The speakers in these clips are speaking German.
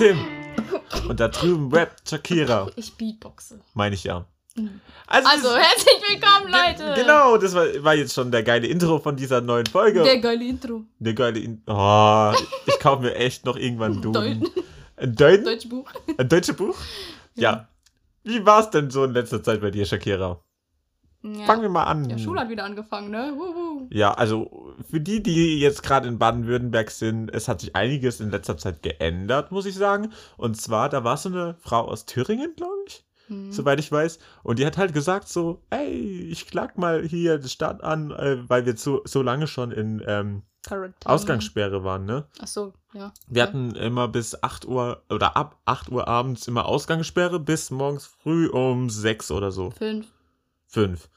Tim. Und da drüben rappt Shakira. Ich beatboxe. Meine ich ja. Also, das- herzlich willkommen, Leute. Genau, das war, war jetzt schon der geile Intro von dieser neuen Folge. Der geile Intro. Der geile In Oh, ich kaufe mir echt noch irgendwann einen Duden. Deut Ein Deuten? Deutsch Buch. Ein deutsches Buch? Ja. Wie war es denn so in letzter Zeit bei dir, Shakira? Ja. Fangen wir mal an. Ja, Schule hat wieder angefangen, ne? Wuhu. Ja, also für die, die jetzt gerade in Baden-Württemberg sind, es hat sich einiges in letzter Zeit geändert, muss ich sagen. Und zwar, da war so eine Frau aus Thüringen, glaube ich, Hm. soweit ich weiß. Und die hat halt gesagt so, ey, ich klag mal hier die Stadt an, äh, weil wir so, so lange schon in ähm. Ausgangssperre waren, ne? Ach so, ja. Wir hatten immer bis 8 Uhr oder ab 8 Uhr abends immer Ausgangssperre bis morgens früh um 6 oder so. Fünf. 5.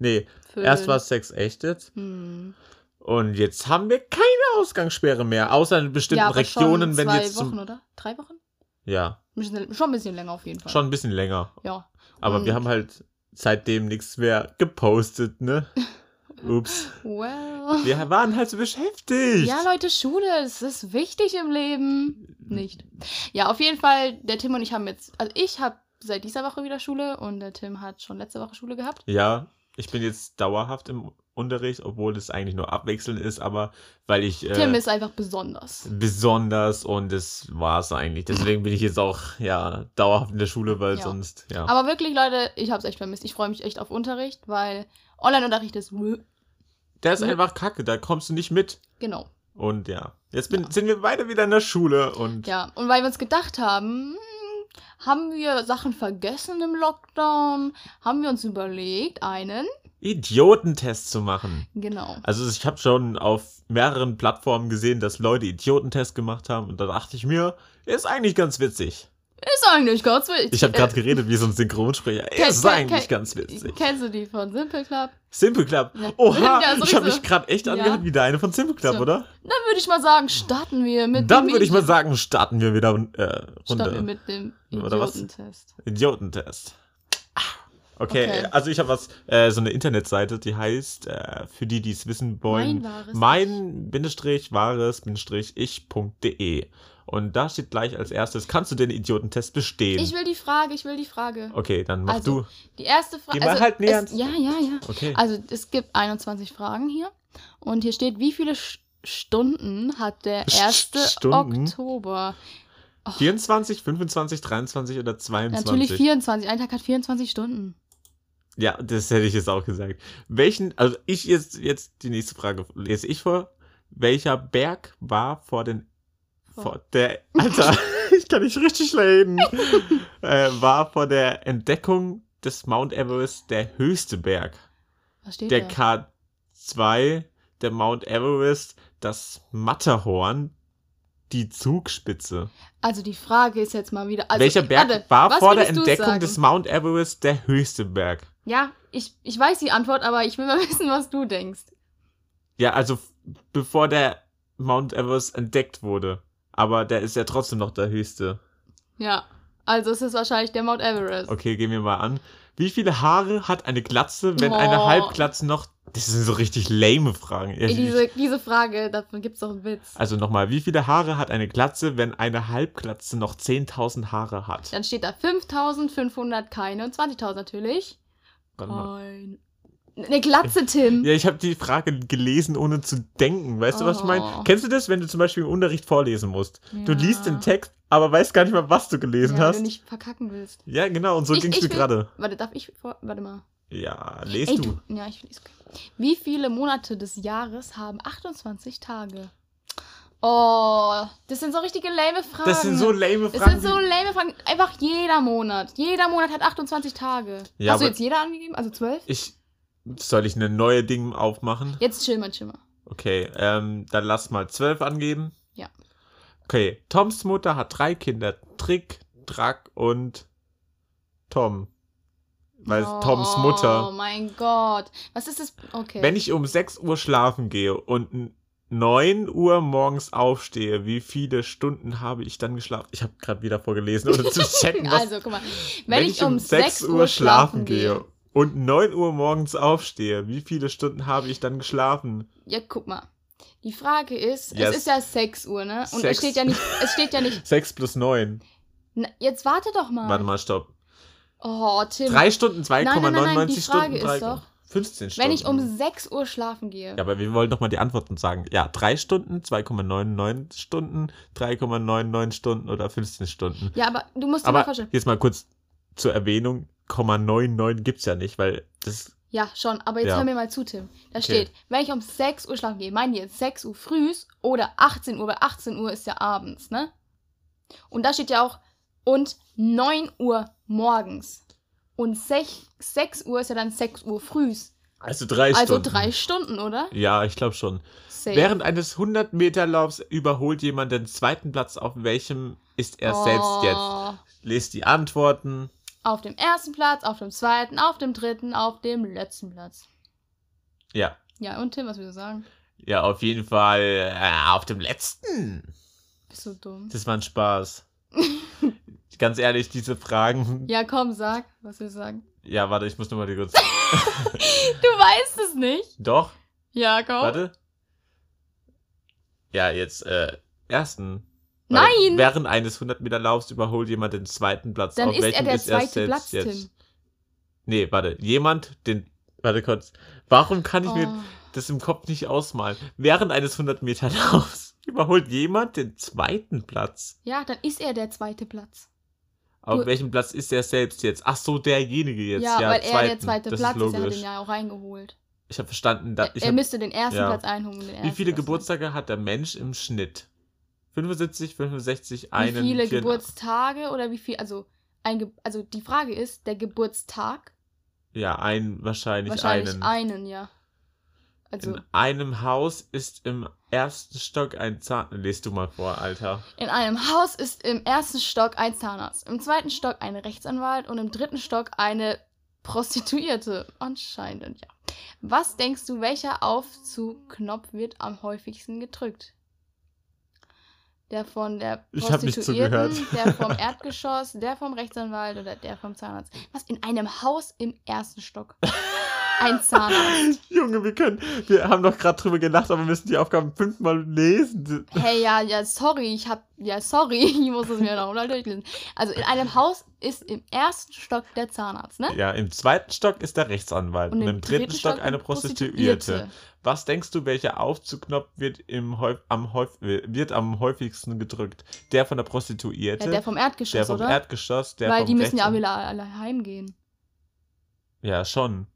Nee, Fünf. erst war es 6 echt jetzt. Hm. Und jetzt haben wir keine Ausgangssperre mehr, außer in bestimmten Ja, Regionen, wenn zwei jetzt Wochen, zum, oder? Drei Wochen? Ja, bisschen- Schon ein bisschen länger auf jeden Fall. schon ein bisschen länger. Ja. Aber Und- wir haben halt seitdem nichts mehr gepostet, ne? Ups. Well. Wir waren halt so beschäftigt. Ja, Leute, Schule, es ist wichtig im Leben. Nicht. Ja, auf jeden Fall, der Tim und ich haben jetzt, also ich habe seit dieser Woche wieder Schule und der Tim hat schon letzte Woche Schule gehabt. Ja, ich bin jetzt dauerhaft im Unterricht, obwohl es eigentlich nur abwechselnd ist, aber weil ich äh, Tim ist einfach besonders. besonders und das war es eigentlich. Deswegen bin ich jetzt auch ja dauerhaft in der Schule, weil Ja. sonst ja. Aber wirklich, Leute, ich habe es echt vermisst. Ich freue mich echt auf Unterricht, weil Online-Unterricht ist. der ist einfach kacke, da kommst du nicht mit. Genau. Und ja, jetzt bin, Ja. sind wir beide wieder in der Schule und Ja, und weil wir uns gedacht haben, hm, haben wir Sachen vergessen im Lockdown, haben wir uns überlegt, einen. Idiotentest zu machen. Genau. Also ich habe schon auf mehreren Plattformen gesehen, dass Leute Idiotentests gemacht haben und da dachte ich mir, ist eigentlich ganz witzig. Ist eigentlich ganz witzig. Ich habe gerade geredet wie so ein Synchronsprecher. Kenn- Ist eigentlich ganz witzig. Kennst du die von Simple Club? Simple Club. Ja. Oha, Ja, so ich habe mich gerade echt Ja. angehört wie der eine von Simple Club, So. oder? Dann würde ich mal sagen, starten wir mit Dann würde ich mal sagen, starten wir wieder äh, starten wir mit dem? Idiotentest. Idiotentest. Ah, Okay, Okay. also ich habe was, äh, so eine Internetseite, die heißt, äh, für die, die es wissen wollen, Mein Und da steht gleich als erstes, kannst du den Idiotentest bestehen? Ich will die Frage, ich will die Frage. okay, dann mach Also, du. Die erste Frage. Geh mal halt näher es, ans- Ja, ja, ja. Okay. Also es gibt 21 Fragen hier. Und hier steht, wie viele Sch Stunden hat der Sch- 1. Stunden? Oktober? 24, 25, 23 oder 22? Natürlich 24. Ein Tag hat 24 Stunden. Ja, das hätte ich jetzt auch gesagt. Welchen, also ich jetzt, jetzt die nächste Frage lese ich vor. Welcher Berg war vor den, Vor- der, Alter, ich kann nicht richtig reden, äh, war vor der Entdeckung des Mount Everest der höchste Berg. Was steht Der da? K2, der Mount Everest, das Matterhorn, die Zugspitze. Also die Frage ist jetzt mal wieder. Also, Welcher Berg warte, war vor der Entdeckung des Mount Everest der höchste Berg? Ja, ich, ich weiß die Antwort, aber ich will mal wissen, was du denkst. Ja, also bevor der Mount Everest entdeckt wurde. Aber der ist ja trotzdem noch der höchste. Ja. Also es ist wahrscheinlich der Mount Everest. Okay, gehen wir mal an. Wie viele Haare hat eine Glatze, wenn eine Oh. Halbglatze noch. Das sind so richtig lame Fragen. Ey, diese, diese Frage, davon gibt's doch einen Witz. also nochmal, wie viele Haare hat eine Glatze, wenn eine Halbglatze noch 10.000 Haare hat? Dann steht da 5500 keine und 20.000 natürlich. Warte. Kein. Eine Glatze, Tim. Ja, ich habe die Frage gelesen, ohne zu denken. Weißt du, was ich meine? Oh. Kennst du das, wenn du zum Beispiel im Unterricht vorlesen musst? Du Ja. liest den Text, aber weißt gar nicht mehr, was du gelesen ja, Wenn hast. du nicht verkacken willst. Ja, genau, und so ging's ich mir gerade. Warte, darf ich vor. Warte mal. Ja, lest Ey, du. du. Ja, ich lese. Okay. Wie viele Monate des Jahres haben 28 Tage? Oh, das sind so richtige lame Fragen. Das sind so lame Das Fragen. sind so lame Fragen. Einfach jeder Monat. Jeder Monat hat 28 Tage. Ja, Hast du jetzt jeder angegeben? Also 12? ich soll ich eine neue Ding aufmachen? Jetzt chill mal, chill mal. Okay, ähm, dann lass mal zwölf angeben. Ja. Okay, Toms Mutter hat drei Kinder. Trick, Drack und Tom. Weil oh, Toms Mutter. Oh mein Gott. Was ist das? Okay. Wenn ich um 6 Uhr schlafen gehe und n- 9 Uhr morgens aufstehe, wie viele Stunden habe ich dann geschlafen? Ich habe gerade wieder vorgelesen, ohne zu checken, was also, guck mal. Wenn, ich um 6 6 Uhr schlafen gehe und 9 Uhr morgens aufstehe, wie viele Stunden habe ich dann geschlafen? Ja, guck mal. Die Frage ist, Yes. es ist ja 6 Uhr, ne? Und es Sechs. steht ja nicht, es steht ja nicht. 6 plus 9. Na, jetzt warte doch mal. Warte mal, stopp. Oh, Tim. 3 Stunden, nein, nein, nein, 2,99 die Stunden, Frage ist 3, doch, 15 Stunden. Wenn ich um 6 Uhr schlafen gehe. Ja, aber wir wollen doch mal die Antworten sagen. Ja, 3 Stunden, 2,99 Stunden, 3,99 Stunden oder 15 Stunden. Ja, aber du musst dir mal Aber vorstellen. jetzt mal kurz zur Erwähnung, 0,99 gibt's ja nicht, weil das Ja, schon, aber jetzt Ja. hör mir mal zu, Tim. Da Okay. steht, wenn ich um 6 Uhr schlafen gehe, meinen die jetzt 6 Uhr frühs oder 18 Uhr, weil 18 Uhr ist ja abends, ne? Und da steht ja auch, und 9 Uhr morgens. Und 6, 6 Uhr ist ja dann 6 Uhr frühs. also drei Also Stunden. drei Stunden, oder? Ja, ich glaube schon. Safe. Während eines 100 Meter Laufs überholt jemand den zweiten Platz. Auf welchem ist er selbst jetzt? Oh. Lest die Antworten. Auf dem ersten Platz, auf dem zweiten, auf dem dritten, auf dem letzten Platz. Ja. Ja, und Tim, was willst du sagen? Ja, auf jeden Fall äh, auf dem letzten. Bist du dumm? Das war ein Spaß. Ganz ehrlich, diese Fragen. Ja, komm, sag, was willst du sagen? Ja, warte, ich muss nochmal kurz. Du weißt es nicht. Doch, Ja, komm. warte. Ja, jetzt, äh, ersten. Nein! Warte, Während eines 100 Meter Laufs überholt jemand den zweiten Platz. Dann auf ist er der er zweite selbst Platz, jetzt? Tim. Nee, warte, jemand, den. Warte kurz. Warum kann ich mir Oh. das im Kopf nicht ausmalen? Während eines 100 Meter Laufs überholt jemand den zweiten Platz. Ja, dann ist er der zweite Platz. Auf welchem Platz ist er selbst jetzt? Ach so, derjenige jetzt. ja, Ja, weil er der zweiten. zweite das Platz ist ist. Er hat den ja auch reingeholt. Ich habe verstanden. Da, er ich er hab, müsste den ersten ja. Platz einholen. den wie viele Platz. Geburtstage hat der Mensch im Schnitt? 75, 65, Wie einen, viele 84. Geburtstage oder wie viel? Also, ein also die Frage ist, der Geburtstag? Ja, ein, wahrscheinlich, Wahrscheinlich einen. einen, ja. Also In einem Haus ist im ersten Stock ein Zahn. Lest du mal vor, Alter. in einem Haus ist im ersten Stock ein Zahnarzt, im zweiten Stock ein Rechtsanwalt und im dritten Stock eine Prostituierte. Anscheinend, ja. Was denkst du, welcher Aufzugknopf wird am häufigsten gedrückt? Der von der Prostituierten, der vom Erdgeschoss, der vom Rechtsanwalt oder der vom Zahnarzt. Was? In einem Haus im ersten Stock? Ein Zahnarzt. Junge, wir können. Wir haben doch gerade drüber gelacht, aber wir müssen die Aufgaben fünfmal lesen. Hey, ja, ja, sorry, ich hab, ja, sorry, ich muss es mir noch mal durchlesen. Also in einem Haus ist im ersten Stock der Zahnarzt, ne? Ja, im zweiten Stock ist der Rechtsanwalt und, im dritten Stock eine Prostituierte. Was denkst du, welcher Aufzugknopf wird, im häuf am, häuf wird am häufigsten gedrückt? Der von der Prostituierte? Ja, der vom Erdgeschoss, der vom oder? Erdgeschoss, der Weil vom die müssen ja Rechtsan- alle, alle heimgehen, Ja, schon.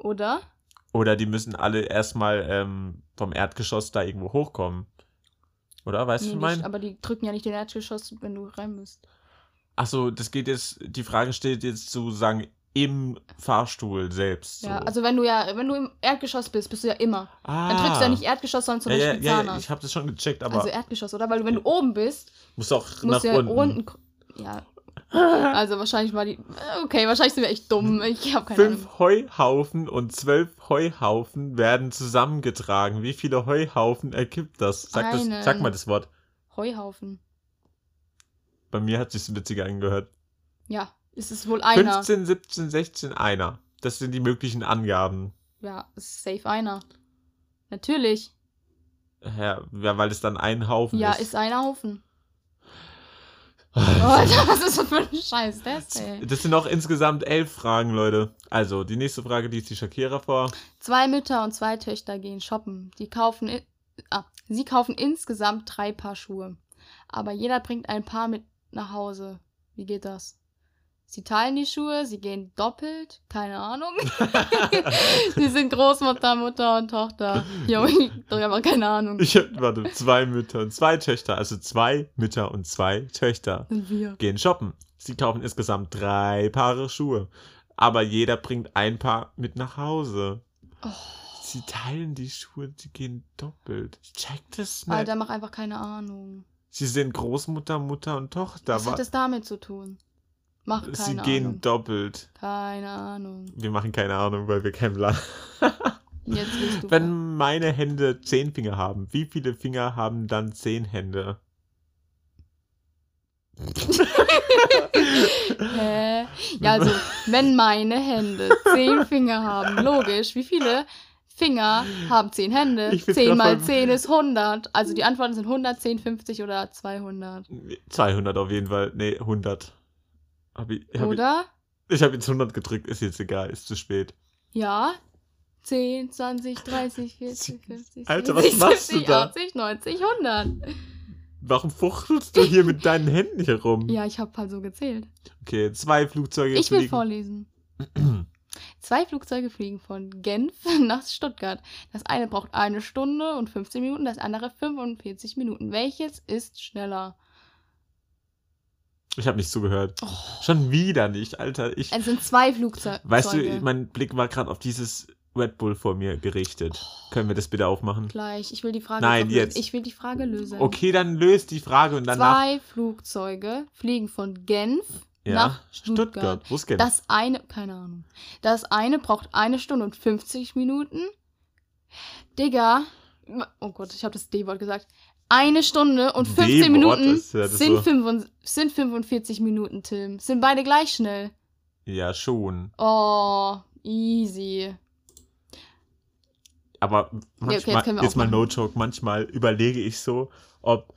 Oder? Oder die müssen alle erstmal ähm, vom Erdgeschoss da irgendwo hochkommen. Oder? Weißt Nee, du, nicht, mein? aber die drücken ja nicht den Erdgeschoss, wenn du rein bist. Achso, das geht jetzt, die Frage steht jetzt zu sagen, im Fahrstuhl selbst. So. Ja, also wenn du ja, wenn du im Erdgeschoss bist, bist du ja immer. ah. Dann drückst du ja nicht Erdgeschoss, sondern zum ja, ja, Beispiel ja, ja, Zahnarzt. ich habe das schon gecheckt, aber also Erdgeschoss, oder? Weil du, wenn du oben bist, muss auch musst nach du ja unten. unten. Ja. Also wahrscheinlich war die. Okay, wahrscheinlich sind wir echt dumm. Ich habe keine Ahnung. Fünf Heuhaufen und zwölf Heuhaufen werden zusammengetragen. Wie viele Heuhaufen ergibt das? Sag, das, Einen. sag mal das Wort. Heuhaufen. Bei mir hat sich's witziger angehört. Ja, es ist wohl einer. 15, 17, 16, einer. Das sind die möglichen Angaben. Ja, es ist safe einer. Natürlich. Ja, ja, weil es dann ein Haufen Ja, ist. ist einer Haufen. Oh, Alter, was ist das für ein Scheiß das, ey? Das sind noch insgesamt elf Fragen, Leute. Also, die nächste Frage, die ist die Shakira vor. Zwei Mütter und zwei Töchter gehen shoppen. Die kaufen, i- ah, sie kaufen insgesamt drei Paar Schuhe. Aber jeder bringt ein Paar mit nach Hause. Wie geht das? Sie teilen die Schuhe, sie gehen doppelt, keine Ahnung. sie sind Großmutter, Mutter und Tochter. Junge, ich hab aber keine Ahnung. Ich hab, warte, zwei Mütter und zwei Töchter. Also zwei Mütter und zwei Töchter Sind wir. gehen shoppen. Sie kaufen insgesamt drei Paare Schuhe. Aber jeder bringt ein Paar mit nach Hause. Oh, Sie teilen die Schuhe, sie gehen doppelt. Ich check das nicht. Alter, mach einfach keine Ahnung. Sie sind Großmutter, Mutter und Tochter. Was wa- hat das damit zu tun? Mach keine sie gehen Ahnung. doppelt. Keine Ahnung. Wir machen keine Ahnung, weil wir Plan. Jetzt du. Wenn meine Hände zehn Finger haben, wie viele Finger haben dann zehn Hände? Hä? Ja, also, wenn meine Hände zehn Finger haben, logisch, wie viele Finger haben 10 Hände. 10 mal 10 ist 100. Also die Antworten sind 100, 10, 50 oder 200. 200 auf jeden Fall. Nee, 100. Hab ich, hab oder? Ich, ich habe jetzt 100 gedrückt, ist jetzt egal, ist zu spät. Ja. 10, 20, 30, 40, 50, Alter, 60, was machst 70, du da? 80, 90, 100. Warum fuchtelst du hier mit deinen Händen hier rum? Ja, ich habe halt so gezählt. Okay, zwei Flugzeuge Ich will fliegen. vorlesen. Zwei Flugzeuge fliegen von Genf nach Stuttgart. Das eine braucht eine Stunde und 15 Minuten, das andere 45 Minuten. Welches ist schneller? Ich habe nicht zugehört. Oh. Schon wieder nicht, Alter. Ich, es sind zwei Flugzeuge. Weißt du, mein Blick war gerade auf dieses Red Bull vor mir gerichtet. Oh. Können wir das bitte aufmachen? Gleich. Ich will die Frage. Nein, jetzt. Ich will die Frage lösen. Okay, dann löst die Frage und danach. Zwei Flugzeuge fliegen von Genf ja, nach Stuttgart. Stuttgart. Wo ist Genf? Das eine, keine Ahnung. Das eine braucht eine Stunde und 50 Minuten. Digga. Oh Gott, ich habe das D-Wort gesagt. Eine Stunde und 15 Minuten ja sind, so. 45, sind 45 Minuten, Tim. Sind beide gleich schnell. Ja, schon. Oh, easy. Aber manchmal, ja, okay, jetzt, jetzt mal no joke, manchmal überlege ich so, ob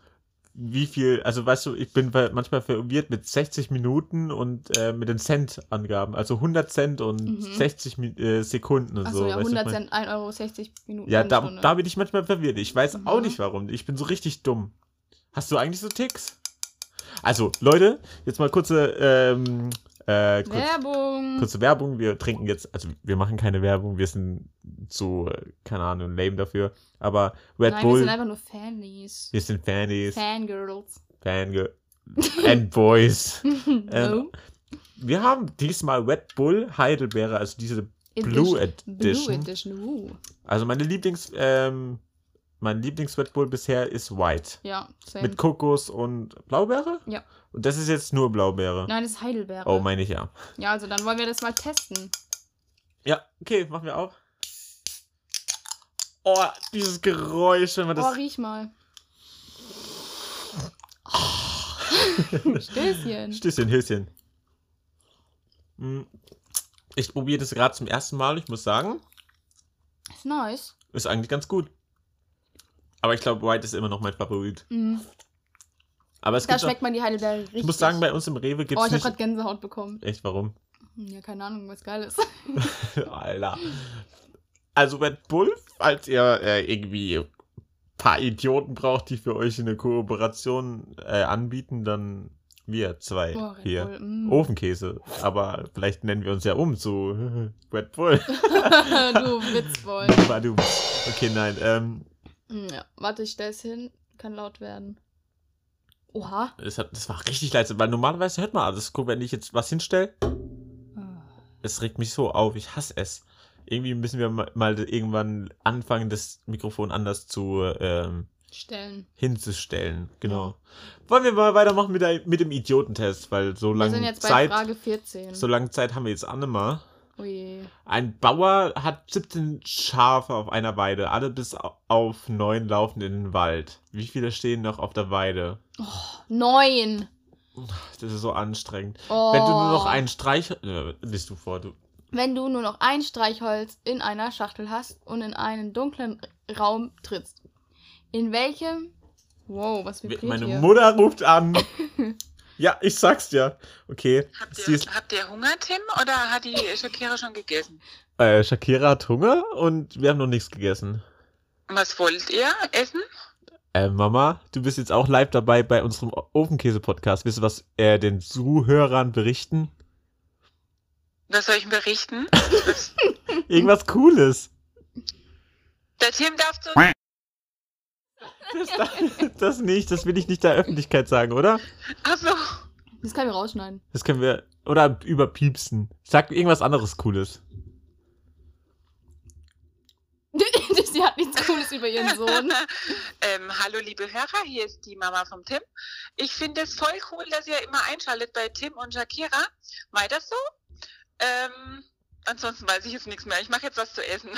wie viel, also weißt du, ich bin manchmal verwirrt mit 60 Minuten und äh, mit den Cent-Angaben. Also 100 Cent und mhm. 60 äh, Sekunden und Ach so. ja, 100 Cent, 1 Euro, 60 Minuten. Ja, da, da bin ich manchmal verwirrt. Ich weiß mhm. auch nicht warum. Ich bin so richtig dumm. Hast du eigentlich so Ticks? Also, Leute, jetzt mal kurze ähm, äh, kurz, Werbung. Kurze Werbung. Wir trinken jetzt, also wir machen keine Werbung, wir sind so, keine Ahnung, lame dafür. Aber Red Nein, Bull. Wir sind einfach nur Fannies. Wir sind Fannies. Fangirls. Fangirl. And Boys. no. ähm, wir haben diesmal Red Bull Heidelbeere, also diese Blue Edition. Blue Edition. Uh. Also meine Lieblings, ähm, mein Lieblings-Red Bull bisher ist White. Ja, same. Mit Kokos und Blaubeere? Ja. Und das ist jetzt nur Blaubeere? Nein, das ist Heidelbeere. Oh, meine ich ja. Ja, also dann wollen wir das mal testen. Ja, okay, machen wir auch. Oh, dieses Geräusch, wenn man das... Oh, riech mal. Stößchen. Stößchen, Höschen. Hm. Ich probiere das gerade zum ersten Mal, ich muss sagen. Ist nice. Ist eigentlich ganz gut. Aber ich glaube, White ist immer noch mein Favorit. Mhm. Aber es da schmeckt auch, man die Heidelbeere richtig. Ich muss sagen, bei uns im Rewe gibt es. Oh, ich habe gerade Gänsehaut bekommen. Echt, warum? Hm, ja, keine Ahnung, was geil ist. Alter. Also Red Bull, falls ihr äh, irgendwie ein paar Idioten braucht, die für euch eine Kooperation äh, anbieten, dann wir zwei oh, hier. Bull, mm. Ofenkäse. Aber vielleicht nennen wir uns ja um zu Red Bull. du Witzboy. Okay, nein. Ähm, hm, ja, warte, ich stelle es hin. Kann laut werden. Oha. Das, hat, das war richtig leise, weil normalerweise hört man alles. Guck, wenn ich jetzt was hinstelle. Ah. Es regt mich so auf. Ich hasse es. Irgendwie müssen wir mal irgendwann anfangen, das Mikrofon anders zu ähm, stellen. Hinzustellen. Genau. Ja. Wollen wir mal weitermachen mit, der, mit dem Idiotentest, weil so lange Zeit. Wir sind jetzt bei Zeit, Frage 14. So lange Zeit haben wir jetzt Annemar. Oh je. Ein Bauer hat 17 Schafe auf einer Weide, alle bis auf neun laufen in den Wald. Wie viele stehen noch auf der Weide? Oh, neun. Das ist so anstrengend. Oh. Wenn du nur noch einen Streich. Äh, liest du vor, du. Wenn du nur noch ein Streichholz in einer Schachtel hast und in einen dunklen Raum trittst. In welchem. Wow, was vibriert Meine hier? Mutter ruft an. Ja, ich sag's dir. Okay. Habt ihr, habt ihr Hunger, Tim, oder hat die Shakira schon gegessen? Äh, Shakira hat Hunger und wir haben noch nichts gegessen. Was wollt ihr essen? Äh, Mama, du bist jetzt auch live dabei bei unserem Ofenkäse-Podcast. Willst du was äh, den Zuhörern berichten? Was soll ich berichten? Irgendwas Cooles. Der Tim darf zu. Das, das, nicht, das will ich nicht der Öffentlichkeit sagen, oder? Ach so. Das können wir rausschneiden. Das können wir. Oder überpiepsen. Sag irgendwas anderes Cooles. Sie hat nichts Cooles über ihren Sohn. ähm, hallo, liebe Hörer, hier ist die Mama vom Tim. Ich finde es voll cool, dass ihr immer einschaltet bei Tim und Shakira. Weiter so. Ähm, ansonsten weiß ich jetzt nichts mehr. Ich mache jetzt was zu essen.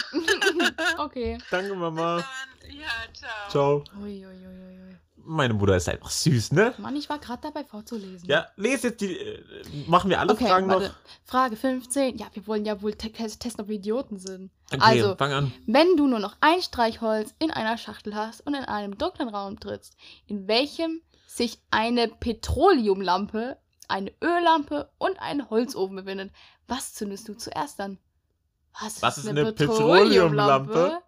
okay. Danke, Mama. Ja, ciao. Ciao. Ui, ui, ui, Meine Mutter ist einfach süß, ne? Mann, ich war gerade dabei vorzulesen. Ja, lese jetzt die. Äh, machen wir alle okay, Fragen warte. noch. Frage 15. Ja, wir wollen ja wohl te testen, ob wir Idioten sind. Okay, Also, fang an. Wenn du nur noch ein Streichholz in einer Schachtel hast und in einem dunklen Raum trittst, in welchem sich eine Petroleumlampe, eine Öllampe und ein Holzofen befindet, was zündest du zuerst an? Was ist eine Petroleumlampe?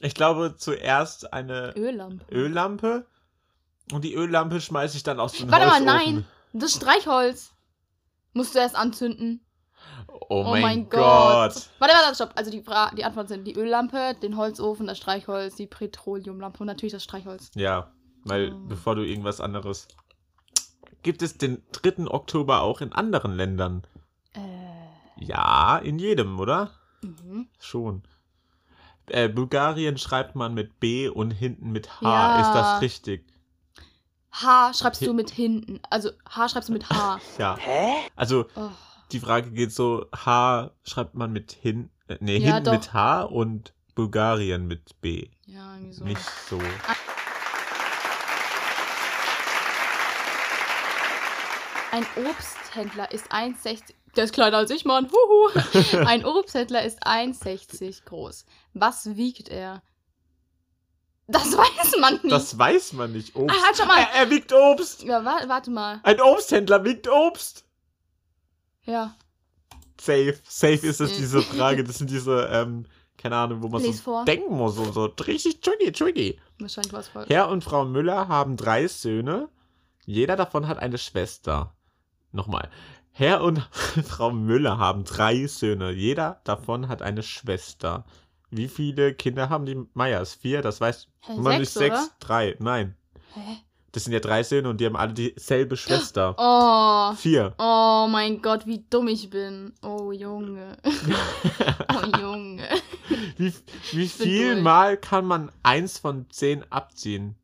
Ich glaube zuerst eine Öllampe. Öllampe. Und die Öllampe schmeiße ich dann aus dem Warte mal, Holzofen. nein. Das Streichholz musst du erst anzünden. Oh, mein, Gott. Warte, warte, stopp. Also die, Fra die Antworten sind die Öllampe, den Holzofen, das Streichholz, die Petroleumlampe und natürlich das Streichholz. Ja, weil Oh. bevor du irgendwas anderes. Gibt es den 3. Oktober auch in anderen Ländern? Äh. Ja, in jedem, oder? Mhm. Schon. Äh, Bulgarien schreibt man mit B und hinten mit H. Ja. Ist das richtig? H schreibst Hi- du mit hinten. Also H schreibst du mit H. Ja. Also Oh. die Frage geht so: H schreibt man mit hin, äh, nee, Ja, hinten doch. mit H und Bulgarien mit B. Ja, irgendwie so. Nicht so. Ein Obsthändler ist 1,60. Der ist kleiner als ich, Mann. Huhu. Ein Obsthändler ist 1,60 groß. Was wiegt er? Das weiß man nicht. Das weiß man nicht. Obst. Ah, halt schon mal. Er, er wiegt Obst. ja, wa warte mal. Ein Obsthändler wiegt Obst. Ja, Safe. Safe ist es Äh. diese Frage. Das sind diese, ähm, keine Ahnung, wo man Lies so vor. denken muss. So, so richtig tricky, tricky. wahrscheinlich es falsch. Herr und Frau Müller haben drei Söhne. Jeder davon hat eine Schwester. Nochmal. Herr und Frau Müller haben drei Söhne. Jeder davon hat eine Schwester. Wie viele Kinder haben die Meyers? Vier? Das weiß Hä, man nicht. sechs, oder? Sechs? Drei? Nein. Hä? Das sind ja drei Söhne und die haben alle dieselbe Schwester. Oh. Vier. Oh mein Gott, wie dumm ich bin. Oh Junge. Oh Junge. Wie, wie viel durch. Mal kann man eins von zehn abziehen?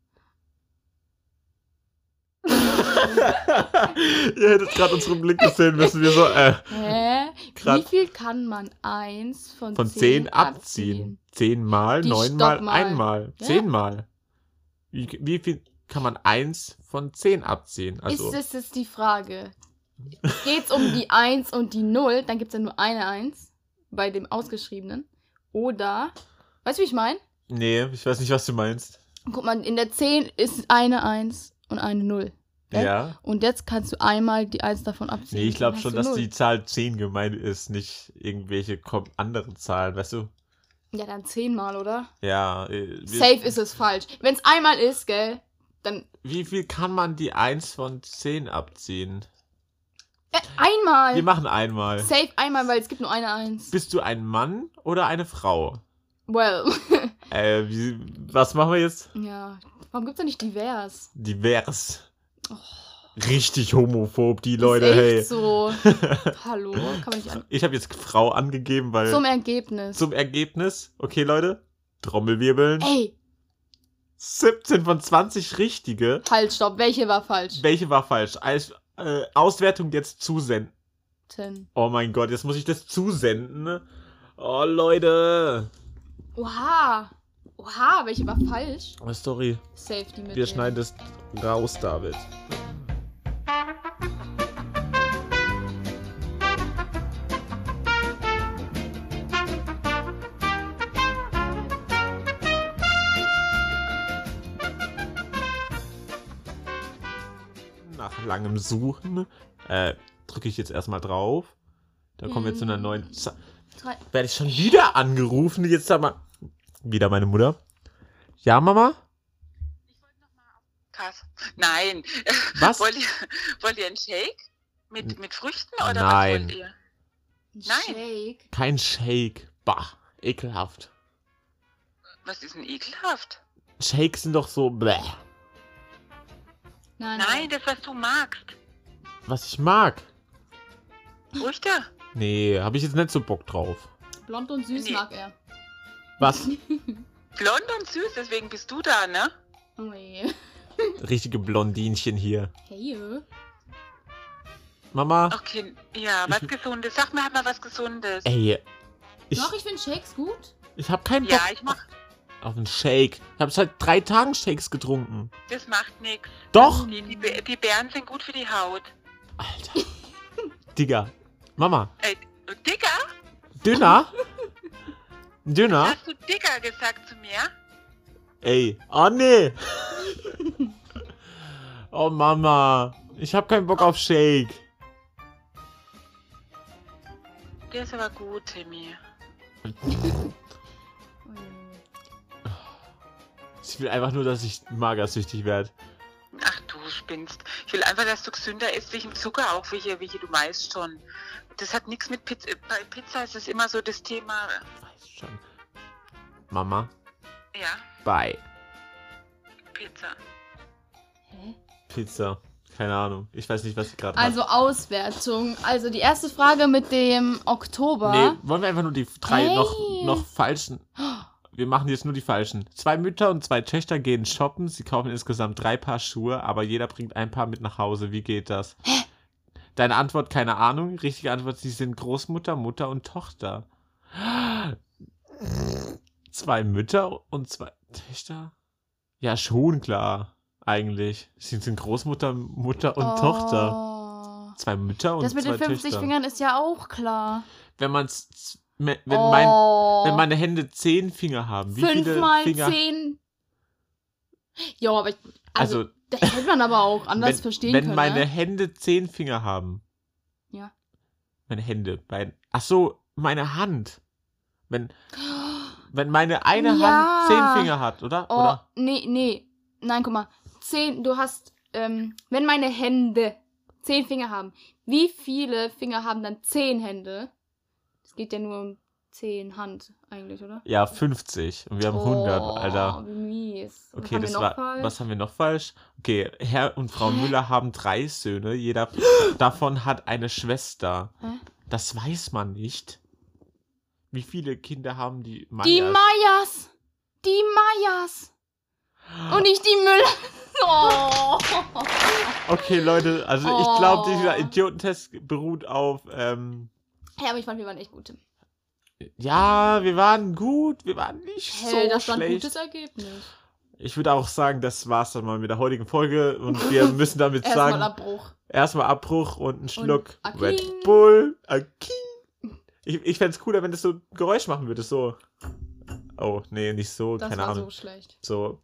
Ihr hättet gerade unseren Blick gesehen müssen. Wir so, äh, Hä? Wie viel kann man eins von, von zehn, zehn abziehen. Zehnmal, neunmal, einmal. Ja. Zehnmal. Wie, wie viel kann man eins von zehn abziehen? Also, Ist es jetzt die Frage? Geht's um die 1 und die 0, dann gibt's ja nur eine 1 bei dem ausgeschriebenen. Oder, weißt du, wie ich meine? nee, ich weiß nicht, was du meinst. Guck mal, in der 10 ist eine 1 und eine 0. Ja. Und jetzt kannst du einmal die 1 davon abziehen. Nee, ich glaube schon, dass die. Zahl 10 gemeint ist, nicht irgendwelche anderen Zahlen, weißt du? Ja, dann 10 mal, oder? Ja. äh, Safe ist es falsch. Wenn's einmal ist, gell, dann Wie viel kann man die 1 von 10 abziehen? äh, einmal. Wir machen einmal. Safe einmal, weil es gibt nur eine 1. Bist du ein Mann oder eine Frau? Well. Äh, wie, was machen wir jetzt? ja. Warum gibt's da nicht divers? Divers. Richtig homophob, die Ist Leute, echt hey. so. Hallo, kann man nicht an. Ich habe jetzt Frau angegeben, weil Zum zum, Ergebnis. Ergebnis, okay Leute, Trommelwirbeln, Ey, 17 von 20 richtige. halt, stopp. Welche war falsch? Welche war falsch? Als äh, Auswertung jetzt zusenden. Oh mein Gott, jetzt muss ich das zusenden. Oh Leute. Oha. Oha, welche war falsch? Oh, sorry, Safe die mit. wir schneiden das raus, David. Nach langem Suchen äh, drücke ich jetzt erstmal drauf. Da kommen wir zu einer neuen. Za Drei. Werde ich schon wieder angerufen? Jetzt mal. Wieder meine Mutter. Ja, Mama? Krass. Nein. Was? Wollt ihr, wollt ihr einen Shake? Mit, mit Früchten oder Nein. was wollt ihr? Ein Nein. Shake. Kein Shake. Bah, ekelhaft. Was ist denn ekelhaft? Shakes sind doch so bläh. Nein, Nein, das, was du magst. Was ich mag. Früchte? Nee, habe ich jetzt nicht so Bock drauf. Blond und süß Nee. mag er. Was? Blond und süß, deswegen bist du da, ne? Oh je. Richtige Blondinchen hier. Hey. äh. Mama, Okay, ja, was Ich- Gesundes. Sag mir halt mal was Gesundes. ey, ich, Doch, ich finde Shakes gut. ich habe keinen Bock. ja, ich mach. auf einen Shake. Ich habe seit drei Tagen Shakes getrunken. Das macht nichts. Doch? Die, die, die Beeren sind gut für die Haut. Alter. Digga. Mama. Ey, Dicker? Dünner? Dünner? Hast du Dicker gesagt zu mir? Ey. Oh nee. Oh Mama. Ich habe keinen Bock auf Shake. Der ist aber gut, Timmy. Ich will einfach nur, dass ich magersüchtig werde. Ach du spinnst. Ich will einfach, dass du gesünder isst wegen Zucker auch, wie hier, wie hier, du weißt schon. Das hat nichts mit Pizza. Bei Pizza ist es immer so das Thema. Weiß schon. Mama. Ja, Bye. Pizza. Hä? Pizza. Keine Ahnung. Ich weiß nicht, was ich gerade Also Auswertung. Also die erste Frage mit dem Oktober. Nee, wollen wir einfach nur die drei Hey. noch, noch falschen. Wir machen jetzt nur die falschen. Zwei Mütter und zwei Töchter gehen shoppen. Sie kaufen insgesamt drei Paar Schuhe, aber jeder bringt ein Paar mit nach Hause. Wie geht das? Deine Antwort, keine Ahnung. Richtige Antwort, sie sind Großmutter, Mutter und Tochter. Zwei Mütter und zwei Töchter? Ja, schon klar. Eigentlich. Sie sind Großmutter, Mutter und Tochter. Oh. Zwei Mütter und Das mit zwei den 50 Töchter. Fingern ist ja auch klar. Wenn man's, wenn oh. mein, wenn meine Hände zehn Finger haben, wie Fünf viele mal Finger? zehn. Ja, aber ich, also, Also, das hätte man aber auch anders wenn, verstehen wenn können. meine ne? Hände zehn Finger haben. Ja. Meine Hände, mein, ach so, meine Hand. Wenn, wenn meine eine Ja. Hand zehn Finger hat, oder? Oh, oder? nee, nee. Nein, guck mal. Zehn, du hast, ähm, wenn meine Hände zehn Finger haben, wie viele Finger haben dann zehn Hände? Es geht ja nur um zehn Hand eigentlich, oder? Ja, 50. Und wir haben 100, oh, Alter. Wie mies. Okay, das war. falsch? Was haben wir noch falsch? Okay, Herr und Frau Müller haben drei Söhne. Jeder davon hat eine Schwester. Hä? Das weiß man nicht. Wie viele Kinder haben die Mayas? Die Mayas! Die Mayas! Und nicht die Müller. Oh. Okay, Leute, also ich Oh. glaube, dieser Idiotentest beruht auf. Ähm, Ja, aber ich fand, wir waren echt gut. ja, wir waren gut, wir waren nicht Hey, so das war ein schlecht. gutes Ergebnis. Ich würde auch sagen, das war's dann mal mit der heutigen Folge und wir müssen damit Erstmal sagen, Abbruch. erstmal Abbruch und einen Schluck Aking. Red Bull. Aking. Ich, ich fände es cooler, wenn das so Geräusch machen würde, so. Oh, nee, nicht so, Das keine war Ahnung. so schlecht. So.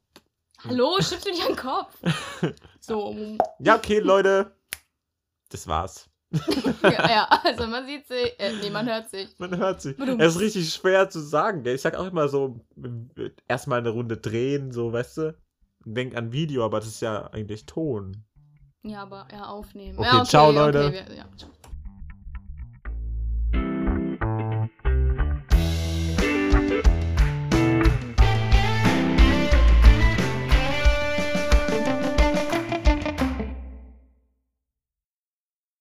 Hallo, du dich an den Kopf? So. Ja, okay, Leute. Das war's. Ja, ja, also man sieht sich, äh, nee, man hört sich. Man hört sich. Es ist richtig schwer zu sagen, gell? Ich sag auch immer so, erstmal eine Runde drehen, so, weißt du? Denk an Video, aber das ist ja eigentlich Ton. Ja, aber ja, aufnehmen. Okay, ja, ciao, Leute. Okay, wir, ja.